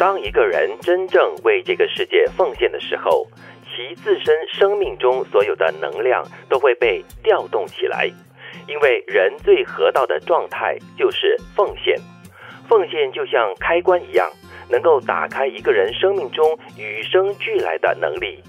当一个人真正为这个世界奉献的时候，其自身生命中所有的能量都会被调动起来，因为人最合道的状态就是奉献。奉献就像开关一样，能够打开一个人生命中与生俱来的能力。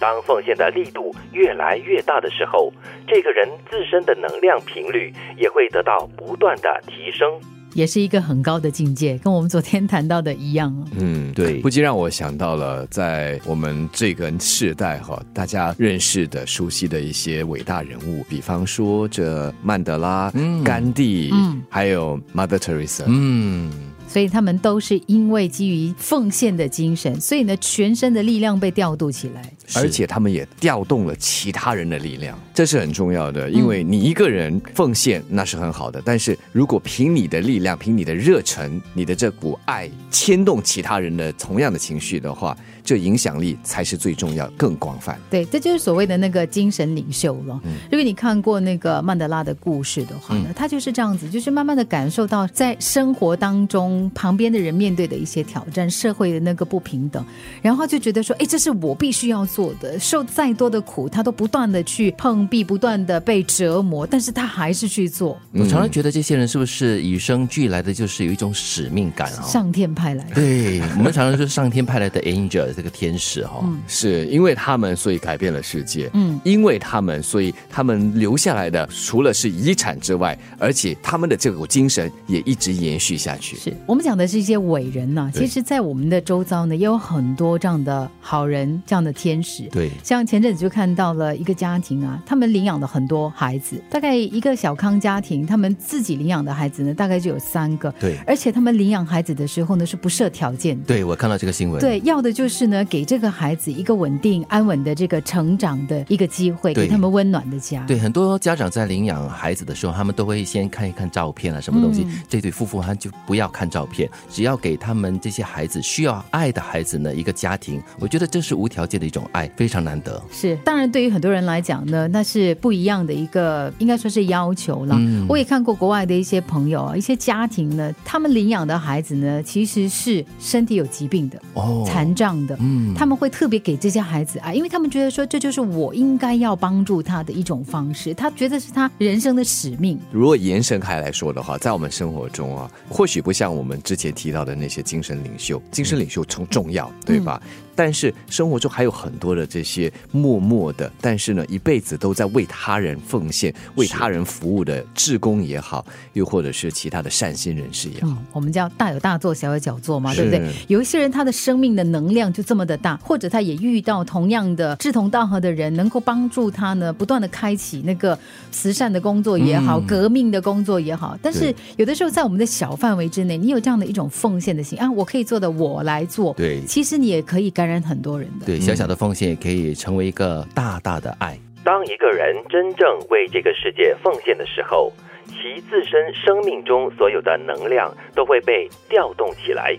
当奉献的力度越来越大的时候，这个人自身的能量频率也会得到不断的提升。也是一个很高的境界，跟我们昨天谈到的一样。嗯，对，不禁让我想到了在我们这个世代哈，大家认识的、熟悉的一些伟大人物，比方说这曼德拉、甘地，嗯，还有 Mother Teresa，嗯。所以他们都是因为基于奉献的精神，所以呢，全身的力量被调度起来，而且他们也调动了其他人的力量，这是很重要的。因为你一个人奉献那是很好的，但是如果凭你的力量、凭你的热忱、你的这股爱牵动其他人的同样的情绪的话，这影响力才是最重要、更广泛。对，这就是所谓的那个精神领袖了。如果你看过那个曼德拉的故事的话呢，他就是这样子，就是慢慢的感受到在生活当中。旁边的人面对的一些挑战，社会的那个不平等，然后就觉得说，哎，这是我必须要做的。受再多的苦，他都不断的去碰壁，不断的被折磨，但是他还是去做。我常常觉得这些人是不是与生俱来的，就是有一种使命感啊？上天派来的，对我们常常说上天派来的 angel 这个天使哈，是因为他们所以改变了世界，嗯，因为他们所以他们留下来的除了是遗产之外，而且他们的这股精神也一直延续下去。是。我们讲的是一些伟人呐，其实，在我们的周遭呢，也有很多这样的好人，这样的天使。对，像前阵子就看到了一个家庭啊，他们领养了很多孩子，大概一个小康家庭，他们自己领养的孩子呢，大概就有三个。对，而且他们领养孩子的时候呢，是不设条件。对，我看到这个新闻。对，要的就是呢，给这个孩子一个稳定、安稳的这个成长的一个机会，给他们温暖的家。对，很多家长在领养孩子的时候，他们都会先看一看照片啊，什么东西。这对夫妇他就不要看照。照片，只要给他们这些孩子需要爱的孩子呢一个家庭，我觉得这是无条件的一种爱，非常难得。是，当然对于很多人来讲呢，那是不一样的一个，应该说是要求了。我也看过国外的一些朋友啊，一些家庭呢，他们领养的孩子呢，其实是身体有疾病的，哦，残障的，嗯，他们会特别给这些孩子爱，因为他们觉得说这就是我应该要帮助他的一种方式，他觉得是他人生的使命。如果延伸开来说的话，在我们生活中啊，或许不像我们。我们之前提到的那些精神领袖，精神领袖重重要，对吧？但是生活中还有很多的这些默默的，但是呢，一辈子都在为他人奉献、为他人服务的志工也好，又或者是其他的善心人士也好，我们叫大有大做，小有小做嘛，对不对？有一些人他的生命的能量就这么的大，或者他也遇到同样的志同道合的人，能够帮助他呢，不断的开启那个慈善的工作也好，革命的工作也好。但是有的时候在我们的小范围之内，你有这样的一种奉献的心啊，我可以做的我来做，对，其实你也可以感。染很多人的对小小的奉献也可以成为一个大大的爱。当一个人真正为这个世界奉献的时候，其自身生命中所有的能量都会被调动起来，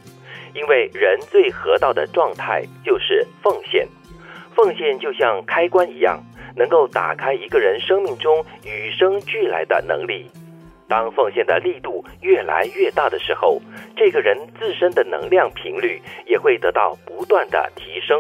因为人最合道的状态就是奉献。奉献就像开关一样，能够打开一个人生命中与生俱来的能力。当奉献的力度越来越大的时候，这个人自身的能量频率也会得到不断的提升。